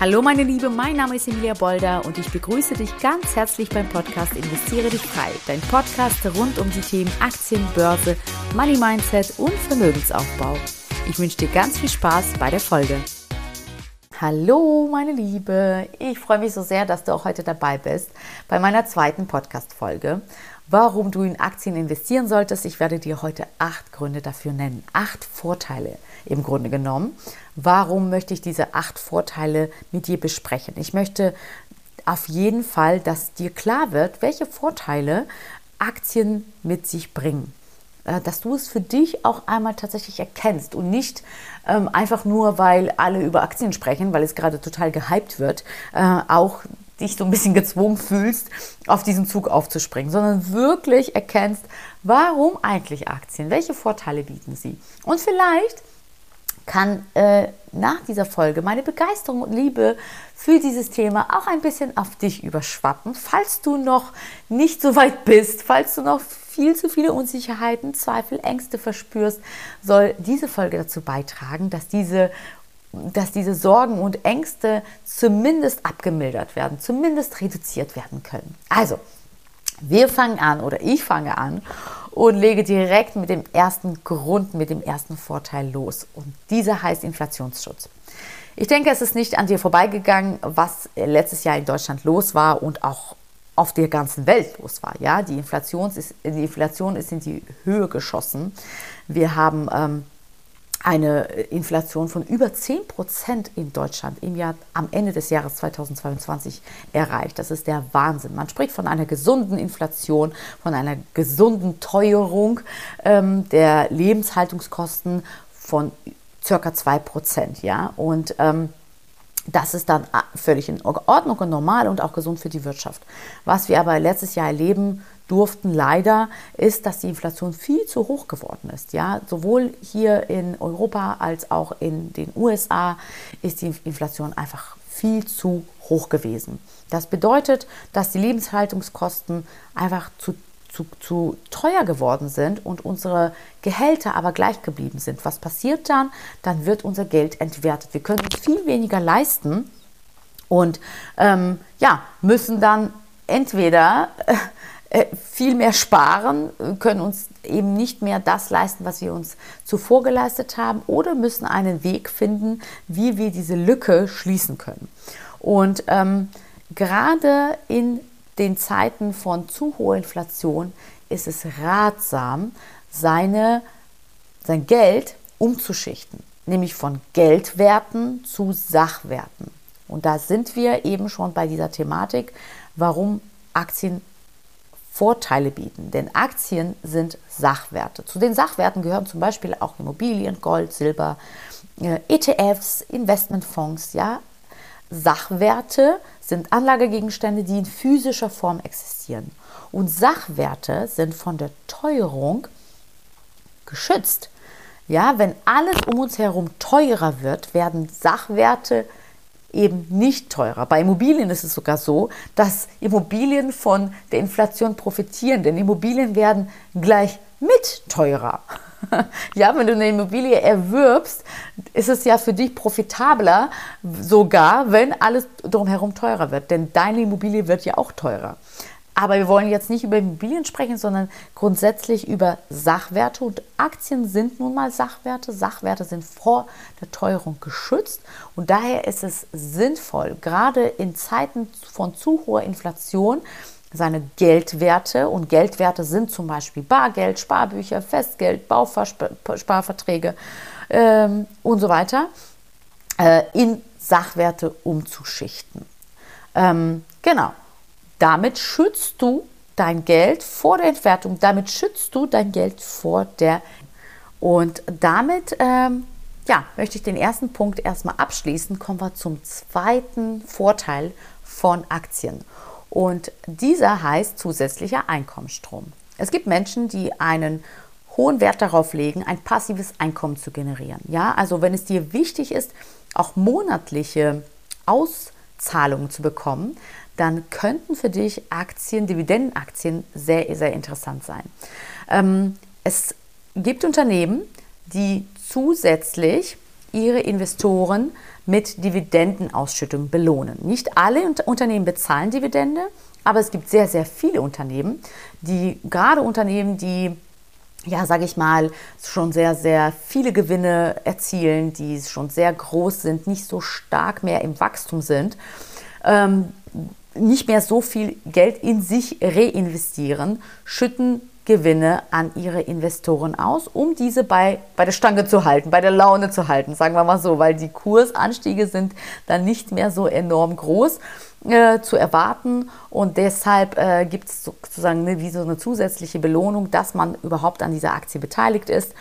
Hallo meine Liebe, mein Name ist Emilia Bolder und ich begrüße dich ganz herzlich beim Podcast Investiere dich frei, dein Podcast rund um die Themen Aktien, Börse, Money Mindset und Vermögensaufbau. Ich wünsche dir ganz viel Spaß bei der Folge. Hallo meine Liebe, ich freue mich so sehr, dass du auch heute dabei bist bei meiner zweiten Podcast-Folge warum du in Aktien investieren solltest. Ich werde dir heute acht Gründe dafür nennen. Acht Vorteile im Grunde genommen. Warum möchte ich diese acht Vorteile mit dir besprechen? Ich möchte auf jeden Fall, dass dir klar wird, welche Vorteile Aktien mit sich bringen äh, dass du es für dich auch einmal tatsächlich erkennst und nicht ähm, einfach nur, weil alle über Aktien sprechen, weil es gerade total gehypt wird, äh, auch dich so ein bisschen gezwungen fühlst, auf diesen Zug aufzuspringen, sondern wirklich erkennst, warum eigentlich Aktien, welche Vorteile bieten sie. Und vielleicht kann äh, nach dieser Folge meine Begeisterung und Liebe für dieses Thema auch ein bisschen auf dich überschwappen, falls du noch nicht so weit bist, falls du noch viel zu viele Unsicherheiten, Zweifel, Ängste verspürst, soll diese Folge dazu beitragen, dass diese dass diese Sorgen und Ängste zumindest abgemildert werden, zumindest reduziert werden können. Also, wir fangen an oder ich fange an und lege direkt mit dem ersten Grund, mit dem ersten Vorteil los. Und dieser heißt Inflationsschutz. Ich denke, es ist nicht an dir vorbeigegangen, was letztes Jahr in Deutschland los war und auch auf der ganzen Welt los war. Ja, die, Inflation ist, die Inflation ist in die Höhe geschossen. Wir haben ähm, eine Inflation von über 10 Prozent in Deutschland im Jahr am Ende des Jahres 2022 erreicht. Das ist der Wahnsinn. Man spricht von einer gesunden Inflation, von einer gesunden Teuerung ähm, der Lebenshaltungskosten von circa 2 Prozent. Ja? Und ähm, das ist dann völlig in Ordnung und normal und auch gesund für die Wirtschaft. Was wir aber letztes Jahr erleben durften leider, ist, dass die Inflation viel zu hoch geworden ist. Ja, sowohl hier in Europa als auch in den USA ist die Inflation einfach viel zu hoch gewesen. Das bedeutet, dass die Lebenshaltungskosten einfach zu zu, zu teuer geworden sind und unsere Gehälter aber gleich geblieben sind. Was passiert dann? Dann wird unser Geld entwertet. Wir können viel weniger leisten und ähm, ja, müssen dann entweder viel mehr sparen, können uns eben nicht mehr das leisten, was wir uns zuvor geleistet haben, oder müssen einen Weg finden, wie wir diese Lücke schließen können. Und ähm, gerade in den Zeiten von zu hoher Inflation ist es ratsam, seine, sein Geld umzuschichten, nämlich von Geldwerten zu Sachwerten. Und da sind wir eben schon bei dieser Thematik, warum Aktien Vorteile bieten. Denn Aktien sind Sachwerte. Zu den Sachwerten gehören zum Beispiel auch Immobilien, Gold, Silber, äh, ETFs, Investmentfonds. Ja? Sachwerte sind Anlagegegenstände, die in physischer Form existieren. Und Sachwerte sind von der Teuerung geschützt. Ja, wenn alles um uns herum teurer wird, werden Sachwerte eben nicht teurer. Bei Immobilien ist es sogar so, dass Immobilien von der Inflation profitieren, denn Immobilien werden gleich mit teurer. Ja, wenn du eine Immobilie erwirbst, ist es ja für dich profitabler, sogar wenn alles drumherum teurer wird, denn deine Immobilie wird ja auch teurer. Aber wir wollen jetzt nicht über Immobilien sprechen, sondern grundsätzlich über Sachwerte. Und Aktien sind nun mal Sachwerte. Sachwerte sind vor der Teuerung geschützt. Und daher ist es sinnvoll, gerade in Zeiten von zu hoher Inflation, seine Geldwerte und Geldwerte sind zum Beispiel Bargeld, Sparbücher, Festgeld, Bausparverträge ähm, und so weiter, äh, in Sachwerte umzuschichten. Ähm, genau. Damit schützt du dein Geld vor der Entwertung, damit schützt du dein Geld vor der. Und damit ähm, ja, möchte ich den ersten Punkt erstmal abschließen. Kommen wir zum zweiten Vorteil von Aktien. Und dieser heißt zusätzlicher Einkommensstrom. Es gibt Menschen, die einen hohen Wert darauf legen, ein passives Einkommen zu generieren. Ja, also wenn es dir wichtig ist, auch monatliche Auszahlungen zu bekommen, dann könnten für dich Aktien, Dividendenaktien sehr, sehr interessant sein. Ähm, es gibt Unternehmen, die zusätzlich ihre Investoren mit Dividendenausschüttung belohnen. Nicht alle Unternehmen bezahlen Dividende, aber es gibt sehr, sehr viele Unternehmen, die gerade Unternehmen, die ja, sage ich mal, schon sehr, sehr viele Gewinne erzielen, die schon sehr groß sind, nicht so stark mehr im Wachstum sind, ähm, nicht mehr so viel Geld in sich reinvestieren, schütten Gewinne an ihre Investoren aus, um diese bei, bei der Stange zu halten, bei der Laune zu halten, sagen wir mal so, weil die Kursanstiege sind dann nicht mehr so enorm groß äh, zu erwarten und deshalb äh, gibt es sozusagen eine, wie so eine zusätzliche Belohnung, dass man überhaupt an dieser Aktie beteiligt ist,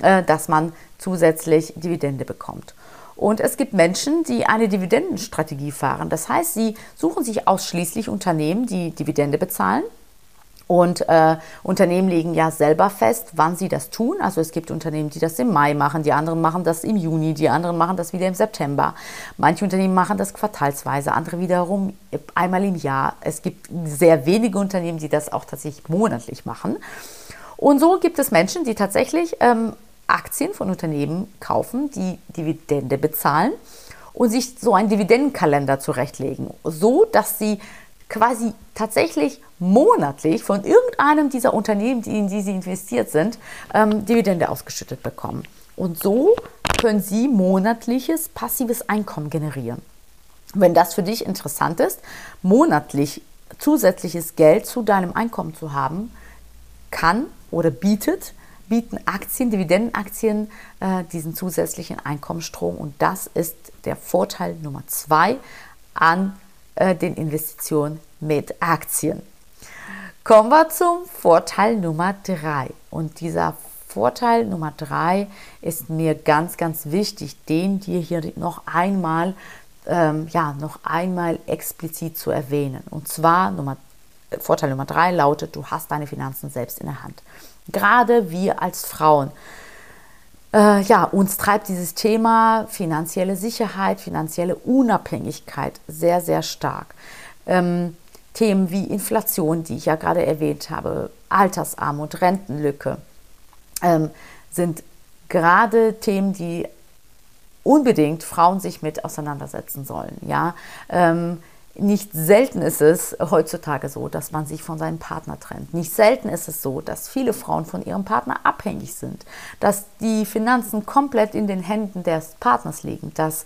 äh, dass man zusätzlich Dividende bekommt. Und es gibt Menschen, die eine Dividendenstrategie fahren. Das heißt, sie suchen sich ausschließlich Unternehmen, die Dividende bezahlen und äh, Unternehmen legen ja selber fest, wann sie das tun. Also es gibt Unternehmen, die das im Mai machen, die anderen machen das im Juni, die anderen machen das wieder im September. Manche Unternehmen machen das quartalsweise, andere wiederum einmal im Jahr. Es gibt sehr wenige Unternehmen, die das auch tatsächlich monatlich machen. Und so gibt es Menschen, die tatsächlich ähm, Aktien von Unternehmen kaufen, die Dividende bezahlen und sich so einen Dividendenkalender zurechtlegen, so dass sie quasi tatsächlich monatlich von irgendeinem dieser Unternehmen, in die sie investiert sind, ähm, Dividende ausgeschüttet bekommen. Und so können sie monatliches passives Einkommen generieren. Wenn das für dich interessant ist, monatlich zusätzliches Geld zu deinem Einkommen zu haben, kann oder bietet, bieten Aktien, Dividendenaktien äh, diesen zusätzlichen Einkommensstrom. Und das ist der Vorteil Nummer zwei an äh, den Investitionen mit Aktien. Kommen wir zum Vorteil Nummer drei. Und dieser Vorteil Nummer drei ist mir ganz, ganz wichtig, den dir hier noch einmal, ähm, ja, noch einmal explizit zu erwähnen. Und zwar Nummer, Vorteil Nummer drei lautet, du hast deine Finanzen selbst in der Hand. Gerade wir als Frauen äh, ja, uns treibt dieses Thema finanzielle Sicherheit, finanzielle Unabhängigkeit sehr, sehr stark. Ähm, Themen wie Inflation, die ich ja gerade erwähnt habe, Altersarmut, Rentenlücke, ähm, sind gerade Themen, die unbedingt Frauen sich mit auseinandersetzen sollen. Ja, ähm, nicht selten ist es heutzutage so, dass man sich von seinem Partner trennt. Nicht selten ist es so, dass viele Frauen von ihrem Partner abhängig sind, dass die Finanzen komplett in den Händen des Partners liegen, dass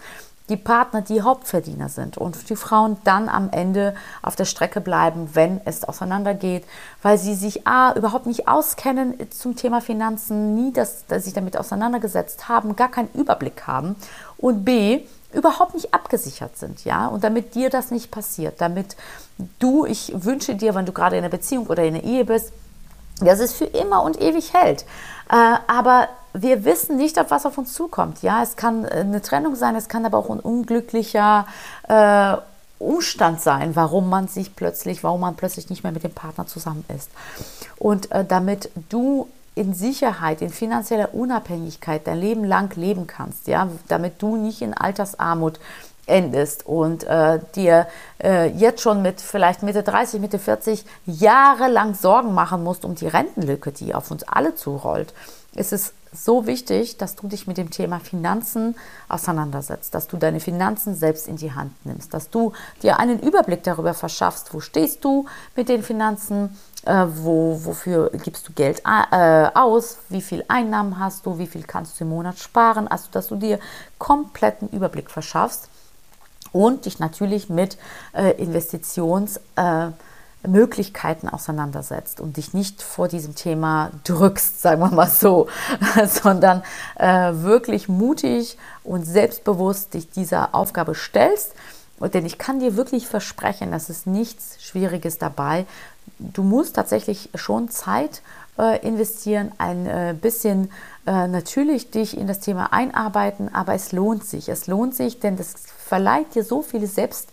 die Partner die Hauptverdiener sind und die Frauen dann am Ende auf der Strecke bleiben, wenn es auseinandergeht, weil sie sich A, überhaupt nicht auskennen zum Thema Finanzen, nie das, das sich damit auseinandergesetzt haben, gar keinen Überblick haben und B, überhaupt nicht abgesichert sind, ja, und damit dir das nicht passiert, damit du, ich wünsche dir, wenn du gerade in einer Beziehung oder in einer Ehe bist, dass es für immer und ewig hält. Äh, aber wir wissen nicht, auf was auf uns zukommt. Ja, es kann eine Trennung sein, es kann aber auch ein unglücklicher äh, Umstand sein, warum man sich plötzlich, warum man plötzlich nicht mehr mit dem Partner zusammen ist. Und äh, damit du in Sicherheit, in finanzieller Unabhängigkeit dein Leben lang leben kannst, ja, damit du nicht in Altersarmut endest und äh, dir äh, jetzt schon mit vielleicht Mitte 30, Mitte 40 jahrelang Sorgen machen musst um die Rentenlücke, die auf uns alle zurollt, ist es so wichtig, dass du dich mit dem Thema Finanzen auseinandersetzt, dass du deine Finanzen selbst in die Hand nimmst, dass du dir einen Überblick darüber verschaffst, wo stehst du mit den Finanzen, äh, wo, wofür gibst du Geld äh, aus, wie viel Einnahmen hast du, wie viel kannst du im Monat sparen, also dass du dir kompletten Überblick verschaffst und dich natürlich mit äh, Investitions äh, auseinandersetzt und dich nicht vor diesem Thema drückst, sagen wir mal so, sondern äh, wirklich mutig und selbstbewusst dich dieser Aufgabe stellst. Und denn ich kann dir wirklich versprechen, dass es nichts Schwieriges dabei. Du musst tatsächlich schon Zeit äh, investieren, ein äh, bisschen äh, natürlich dich in das Thema einarbeiten, aber es lohnt sich. Es lohnt sich, denn das verleiht dir so viele Selbst.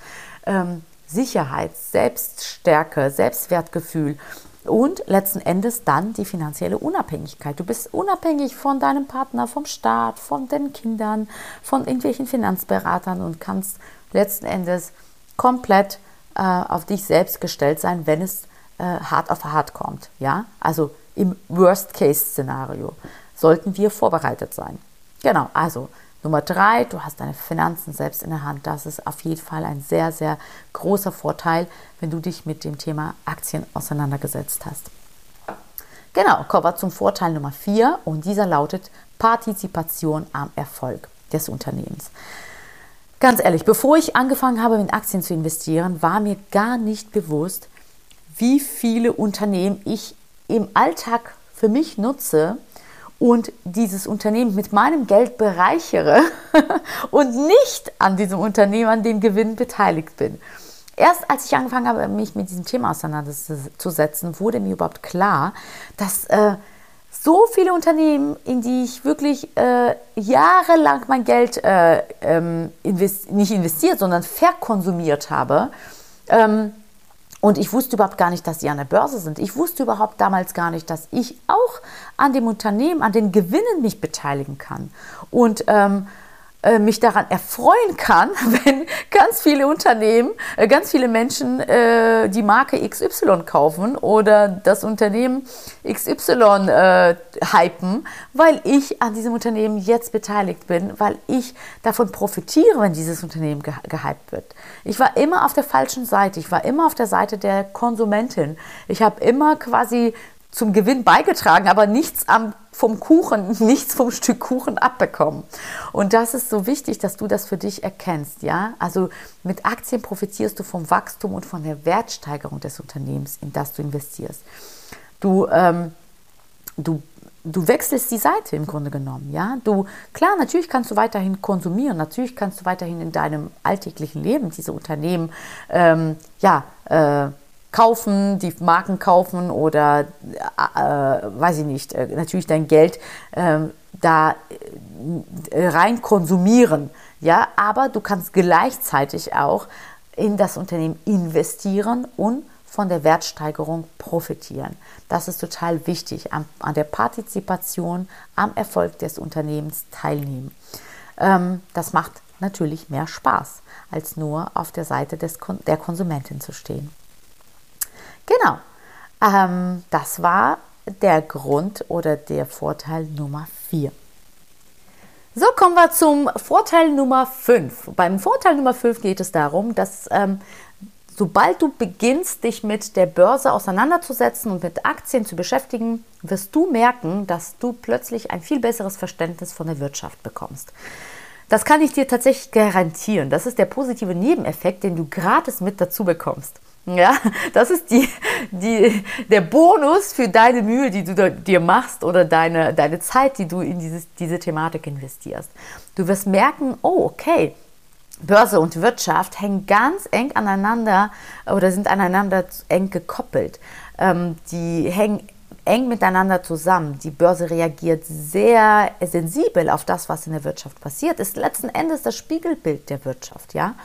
Ähm, Selbststärke, Selbstwertgefühl und letzten Endes dann die finanzielle Unabhängigkeit. Du bist unabhängig von deinem Partner, vom Staat, von den Kindern, von irgendwelchen Finanzberatern und kannst letzten Endes komplett äh, auf dich selbst gestellt sein, wenn es äh, hart auf hart kommt. Ja, also im Worst-Case-Szenario sollten wir vorbereitet sein. Genau, also Nummer drei, du hast deine Finanzen selbst in der Hand. Das ist auf jeden Fall ein sehr, sehr großer Vorteil, wenn du dich mit dem Thema Aktien auseinandergesetzt hast. Genau, kommen wir zum Vorteil Nummer vier und dieser lautet Partizipation am Erfolg des Unternehmens. Ganz ehrlich, bevor ich angefangen habe, in Aktien zu investieren, war mir gar nicht bewusst, wie viele Unternehmen ich im Alltag für mich nutze und dieses Unternehmen mit meinem Geld bereichere und nicht an diesem Unternehmen, an den Gewinn beteiligt bin. Erst als ich angefangen habe, mich mit diesem Thema auseinanderzusetzen, wurde mir überhaupt klar, dass äh, so viele Unternehmen, in die ich wirklich äh, jahrelang mein Geld äh, ähm, invest nicht investiert, sondern verkonsumiert habe. Ähm, und ich wusste überhaupt gar nicht, dass sie an der Börse sind. Ich wusste überhaupt damals gar nicht, dass ich auch an dem Unternehmen, an den Gewinnen mich beteiligen kann. Und ähm, äh, mich daran erfreuen kann, wenn ganz viele Unternehmen, äh, ganz viele Menschen äh, die Marke XY kaufen oder das Unternehmen XY äh, hypen, weil ich an diesem Unternehmen jetzt beteiligt bin, weil ich davon profitiere, wenn dieses Unternehmen ge gehypt wird. Ich war immer auf der falschen Seite, ich war immer auf der Seite der Konsumentin. Ich habe immer quasi zum Gewinn beigetragen, aber nichts am, vom Kuchen, nichts vom Stück Kuchen abbekommen. Und das ist so wichtig, dass du das für dich erkennst, ja? Also mit Aktien profitierst du vom Wachstum und von der Wertsteigerung des Unternehmens, in das du investierst. Du, ähm, du, du wechselst die Seite im Grunde genommen, ja? Du, klar, natürlich kannst du weiterhin konsumieren, natürlich kannst du weiterhin in deinem alltäglichen Leben diese Unternehmen, ähm, ja, äh, kaufen, die Marken kaufen oder, äh, weiß ich nicht, äh, natürlich dein Geld ähm, äh, da rein konsumieren. Ja, aber du kannst gleichzeitig auch in das Unternehmen investieren und von der Wertsteigerung profitieren. Das ist total wichtig, an, an der Partizipation am Erfolg des Unternehmens teilnehmen. Ähm, das macht natürlich mehr Spaß, als nur auf der Seite des, der Konsumentin zu stehen. Genau, ähm, das war der Grund oder der Vorteil Nummer 4. So kommen wir zum Vorteil Nummer 5. Beim Vorteil Nummer 5 geht es darum, dass ähm, sobald du beginnst, dich mit der Börse auseinanderzusetzen und mit Aktien zu beschäftigen, wirst du merken, dass du plötzlich ein viel besseres Verständnis von der Wirtschaft bekommst. Das kann ich dir tatsächlich garantieren. Das ist der positive Nebeneffekt, den du gratis mit dazu bekommst. Ja, das ist die, die, der Bonus für deine Mühe, die du dir machst oder deine, deine Zeit, die du in dieses, diese Thematik investierst. Du wirst merken, oh, okay, Börse und Wirtschaft hängen ganz eng aneinander oder sind aneinander eng gekoppelt. Ähm, die hängen eng miteinander zusammen. Die Börse reagiert sehr sensibel auf das, was in der Wirtschaft passiert. Ist letzten Endes das Spiegelbild der Wirtschaft, ja.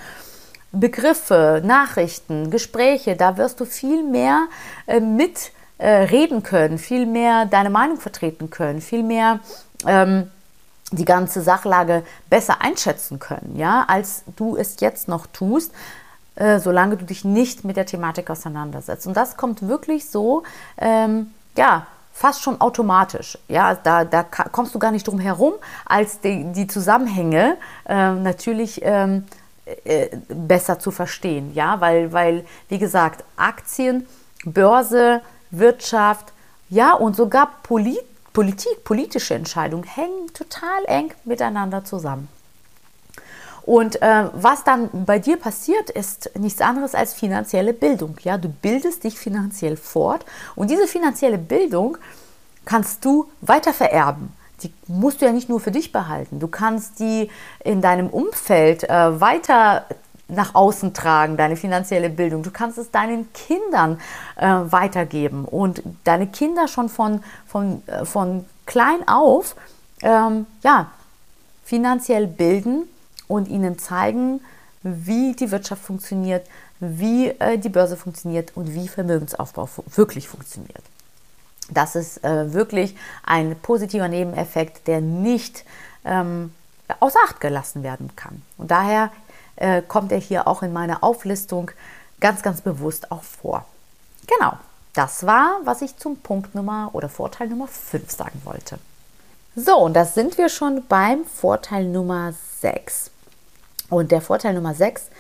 Begriffe, Nachrichten, Gespräche, da wirst du viel mehr äh, mit äh, reden können, viel mehr deine Meinung vertreten können, viel mehr ähm, die ganze Sachlage besser einschätzen können, ja, als du es jetzt noch tust, äh, solange du dich nicht mit der Thematik auseinandersetzt. Und das kommt wirklich so, ähm, ja, fast schon automatisch. Ja, da, da kommst du gar nicht drum herum, als die, die Zusammenhänge äh, natürlich ähm, äh, besser zu verstehen, ja, weil, weil, wie gesagt, Aktien, Börse, Wirtschaft, ja, und sogar Polit Politik, politische Entscheidungen hängen total eng miteinander zusammen. Und äh, was dann bei dir passiert, ist nichts anderes als finanzielle Bildung. Ja, du bildest dich finanziell fort und diese finanzielle Bildung kannst du weiter vererben die musst du ja nicht nur für dich behalten. Du kannst die in deinem Umfeld äh, weiter nach außen tragen, deine finanzielle Bildung. Du kannst es deinen Kindern äh, weitergeben und deine Kinder schon von, von, äh, von klein auf ähm, ja, finanziell bilden und ihnen zeigen, wie die Wirtschaft funktioniert, wie äh, die Börse funktioniert und wie Vermögensaufbau wirklich funktioniert. Das ist äh, wirklich ein positiver Nebeneffekt, der nicht ähm, außer Acht gelassen werden kann. Und daher äh, kommt er hier auch in meiner Auflistung ganz, ganz bewusst auch vor. Genau, das war, was ich zum Punkt Nummer oder Vorteil Nummer 5 sagen wollte. So, und da sind wir schon beim Vorteil Nummer 6. Und der Vorteil Nummer 6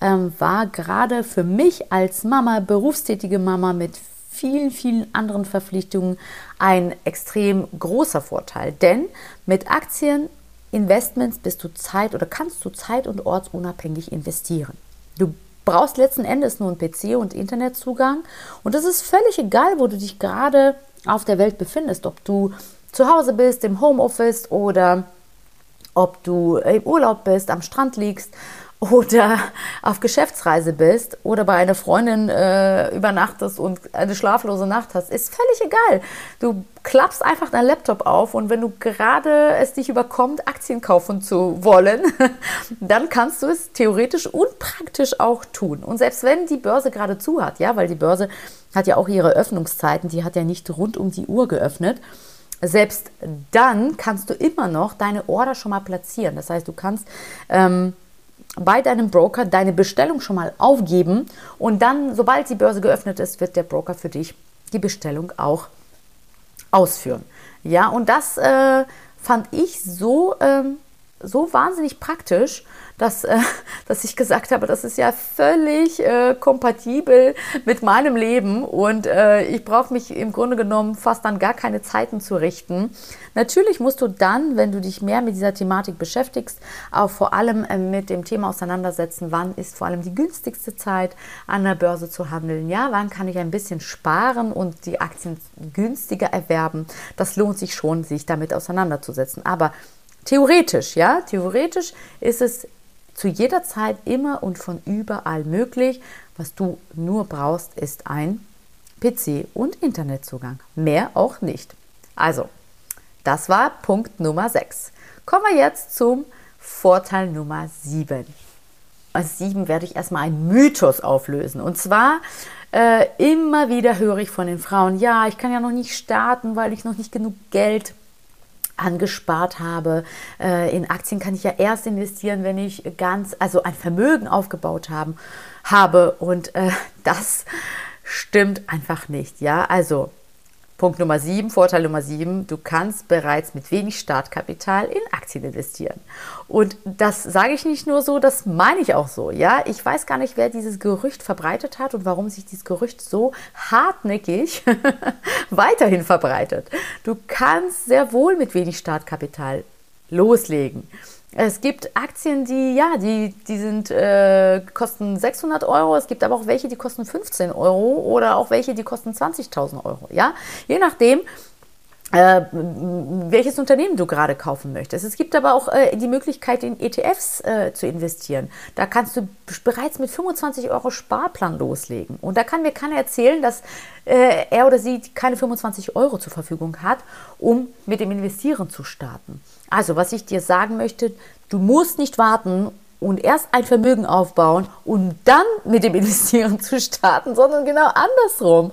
ähm, war gerade für mich als Mama, berufstätige Mama mit vielen, vielen anderen Verpflichtungen ein extrem großer Vorteil. Denn mit Aktieninvestments bist du zeit oder kannst du zeit- und ortsunabhängig investieren. Du brauchst letzten Endes nur einen PC und Internetzugang und es ist völlig egal, wo du dich gerade auf der Welt befindest, ob du zu Hause bist, im Homeoffice oder ob du im Urlaub bist, am Strand liegst oder auf Geschäftsreise bist oder bei einer Freundin äh, übernachtest und eine schlaflose Nacht hast, ist völlig egal. Du klappst einfach deinen Laptop auf und wenn du gerade es dich überkommt, Aktien kaufen zu wollen, dann kannst du es theoretisch und praktisch auch tun. Und selbst wenn die Börse gerade zu hat, ja, weil die Börse hat ja auch ihre Öffnungszeiten, die hat ja nicht rund um die Uhr geöffnet. Selbst dann kannst du immer noch deine Order schon mal platzieren. Das heißt, du kannst ähm, bei deinem Broker deine Bestellung schon mal aufgeben und dann, sobald die Börse geöffnet ist, wird der Broker für dich die Bestellung auch ausführen. Ja, und das äh, fand ich so, ähm, so wahnsinnig praktisch, dass, äh, dass ich gesagt habe, das ist ja völlig äh, kompatibel mit meinem Leben und äh, ich brauche mich im Grunde genommen fast an gar keine Zeiten zu richten. Natürlich musst du dann, wenn du dich mehr mit dieser Thematik beschäftigst, auch vor allem äh, mit dem Thema auseinandersetzen, wann ist vor allem die günstigste Zeit an der Börse zu handeln. Ja, wann kann ich ein bisschen sparen und die Aktien günstiger erwerben. Das lohnt sich schon, sich damit auseinanderzusetzen. Aber Theoretisch, ja, theoretisch ist es zu jeder Zeit immer und von überall möglich. Was du nur brauchst, ist ein PC und Internetzugang. Mehr auch nicht. Also, das war Punkt Nummer 6. Kommen wir jetzt zum Vorteil Nummer 7. Als 7 werde ich erstmal einen Mythos auflösen. Und zwar äh, immer wieder höre ich von den Frauen, ja, ich kann ja noch nicht starten, weil ich noch nicht genug Geld angespart habe. Äh, in Aktien kann ich ja erst investieren, wenn ich ganz, also ein Vermögen aufgebaut haben, habe. Und äh, das stimmt einfach nicht. Ja, also Punkt Nummer 7, Vorteil Nummer 7, du kannst bereits mit wenig Startkapital in Aktien investieren. Und das sage ich nicht nur so, das meine ich auch so. Ja, ich weiß gar nicht, wer dieses Gerücht verbreitet hat und warum sich dieses Gerücht so hartnäckig weiterhin verbreitet. Du kannst sehr wohl mit wenig Startkapital loslegen. Es gibt Aktien, die, ja, die, die sind, äh, kosten 600 Euro. Es gibt aber auch welche, die kosten 15 Euro oder auch welche, die kosten 20.000 Euro. Ja, je nachdem, äh, welches Unternehmen du gerade kaufen möchtest. Es gibt aber auch äh, die Möglichkeit, in ETFs äh, zu investieren. Da kannst du bereits mit 25 Euro Sparplan loslegen. Und da kann mir keiner erzählen, dass äh, er oder sie keine 25 Euro zur Verfügung hat, um mit dem Investieren zu starten. Also, was ich dir sagen möchte, du musst nicht warten und erst ein Vermögen aufbauen und dann mit dem Investieren zu starten, sondern genau andersrum.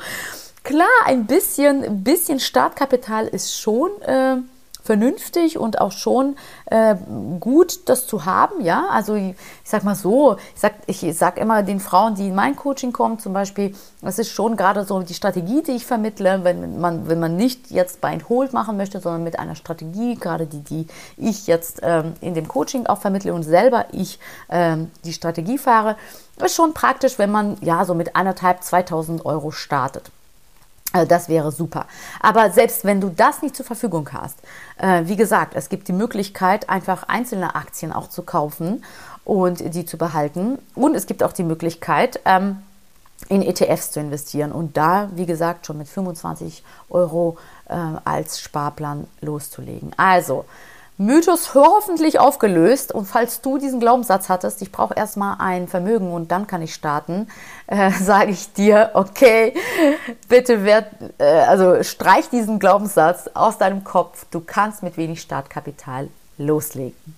Klar, ein bisschen, bisschen Startkapital ist schon äh, vernünftig und auch schon äh, gut, das zu haben. Ja, also ich, sag mal so, ich sag, ich sag immer den Frauen, die in mein Coaching kommen, zum Beispiel, das ist schon gerade so die Strategie, die ich vermittle, wenn man, wenn man nicht jetzt and Hold machen möchte, sondern mit einer Strategie, gerade die, die ich jetzt ähm, in dem Coaching auch vermittle und selber ich ähm, die Strategie fahre, ist schon praktisch, wenn man ja so mit anderthalb, 2000 Euro startet. Also das wäre super. Aber selbst wenn du das nicht zur Verfügung hast, äh, wie gesagt, es gibt die Möglichkeit, einfach einzelne Aktien auch zu kaufen und die zu behalten. Und es gibt auch die Möglichkeit, ähm, in ETFs zu investieren und da, wie gesagt, schon mit 25 Euro äh, als Sparplan loszulegen. Also, Mythos hoffentlich aufgelöst. Und falls du diesen Glaubenssatz hattest, ich brauche erstmal ein Vermögen und dann kann ich starten, äh, sage ich dir, okay, bitte werd, äh, also streich diesen Glaubenssatz aus deinem Kopf. Du kannst mit wenig Startkapital loslegen.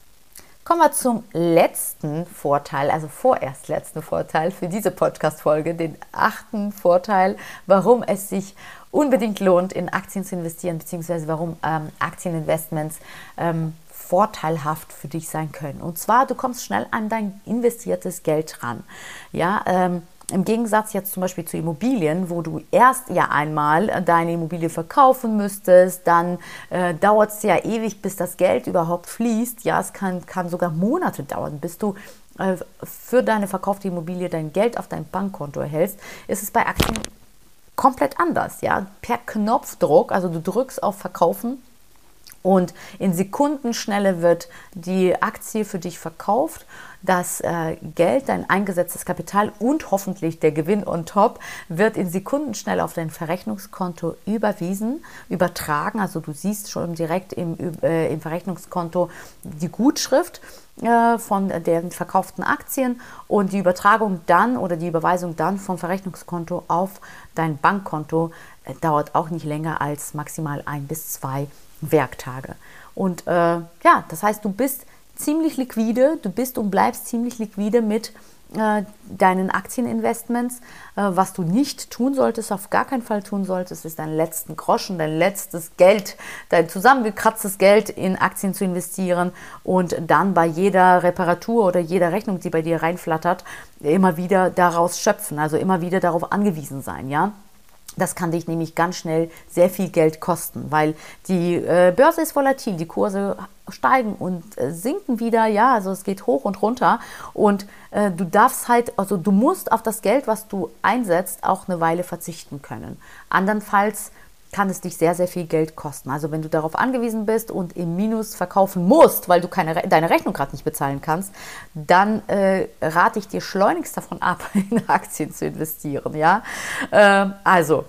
Kommen wir zum letzten Vorteil, also vorerst letzten Vorteil für diese Podcast-Folge, den achten Vorteil, warum es sich unbedingt lohnt, in Aktien zu investieren, beziehungsweise warum ähm, Aktieninvestments ähm, vorteilhaft für dich sein können. Und zwar, du kommst schnell an dein investiertes Geld ran. Ja, ähm, Im Gegensatz jetzt zum Beispiel zu Immobilien, wo du erst ja einmal deine Immobilie verkaufen müsstest, dann äh, dauert es ja ewig, bis das Geld überhaupt fließt. Ja, es kann, kann sogar Monate dauern, bis du äh, für deine verkaufte Immobilie dein Geld auf dein Bankkonto erhältst, ist es bei Aktien komplett anders. Ja, per Knopfdruck, also du drückst auf Verkaufen und in Sekundenschnelle wird die Aktie für dich verkauft. Das äh, Geld, dein eingesetztes Kapital und hoffentlich der Gewinn on top wird in Sekundenschnelle auf dein Verrechnungskonto überwiesen, übertragen. Also du siehst schon direkt im, äh, im Verrechnungskonto die Gutschrift von den verkauften Aktien und die Übertragung dann oder die Überweisung dann vom Verrechnungskonto auf dein Bankkonto äh, dauert auch nicht länger als maximal ein bis zwei Werktage. Und äh, ja, das heißt, du bist ziemlich liquide, du bist und bleibst ziemlich liquide mit äh, deinen Aktieninvestments. Äh, was du nicht tun solltest, auf gar keinen Fall tun solltest, ist deinen letzten Groschen, dein letztes Geld, dein zusammengekratztes Geld in Aktien zu investieren und dann bei jeder Reparatur oder jeder Rechnung, die bei dir reinflattert, immer wieder daraus schöpfen, also immer wieder darauf angewiesen sein, ja. Das kann dich nämlich ganz schnell sehr viel Geld kosten, weil die äh, Börse ist volatil, die Kurse steigen und äh, sinken wieder, ja, also es geht hoch und runter und äh, du darfst halt, also du musst auf das Geld, was du einsetzt, auch eine Weile verzichten können. Andernfalls kann es dich sehr, sehr viel Geld kosten. Also wenn du darauf angewiesen bist und im Minus verkaufen musst, weil du keine, deine Rechnung gerade nicht bezahlen kannst, dann äh, rate ich dir schleunigst davon ab, in Aktien zu investieren. Ja? Ähm, also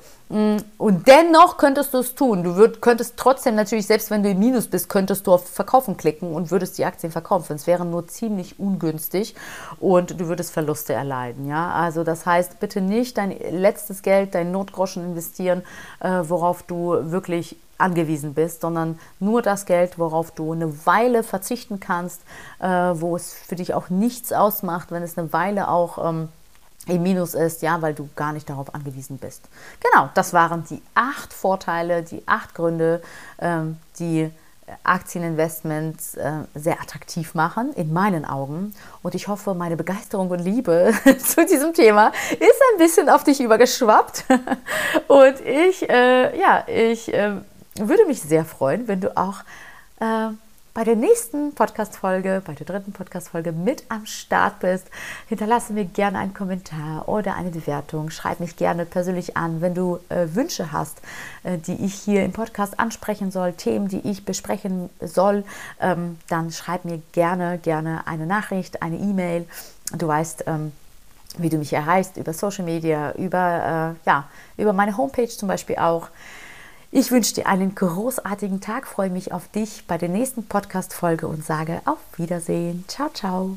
und dennoch könntest du es tun. Du würd, könntest trotzdem natürlich, selbst wenn du im Minus bist, könntest du auf Verkaufen klicken und würdest die Aktien verkaufen. Es wäre nur ziemlich ungünstig und du würdest Verluste erleiden. Ja? Also das heißt, bitte nicht dein letztes Geld, dein Notgroschen investieren, äh, worauf du wirklich angewiesen bist, sondern nur das Geld, worauf du eine Weile verzichten kannst, äh, wo es für dich auch nichts ausmacht, wenn es eine Weile auch... Ähm, im Minus ist, ja, weil du gar nicht darauf angewiesen bist. Genau, das waren die acht Vorteile, die acht Gründe, ähm, die Aktieninvestments äh, sehr attraktiv machen, in meinen Augen. Und ich hoffe, meine Begeisterung und Liebe zu diesem Thema ist ein bisschen auf dich übergeschwappt. und ich, äh, ja, ich äh, würde mich sehr freuen, wenn du auch äh, bei der nächsten Podcast-Folge, bei der dritten Podcast-Folge mit am Start bist. Hinterlasse mir gerne einen Kommentar oder eine Bewertung. Schreib mich gerne persönlich an, wenn du äh, Wünsche hast, äh, die ich hier im Podcast ansprechen soll, Themen, die ich besprechen soll. Ähm, dann schreib mir gerne, gerne eine Nachricht, eine E-Mail. Du weißt, ähm, wie du mich erreichst über Social Media, über, äh, ja, über meine Homepage zum Beispiel auch. Ich wünsche dir einen großartigen Tag, freue mich auf dich bei der nächsten Podcast-Folge und sage auf Wiedersehen. Ciao, ciao.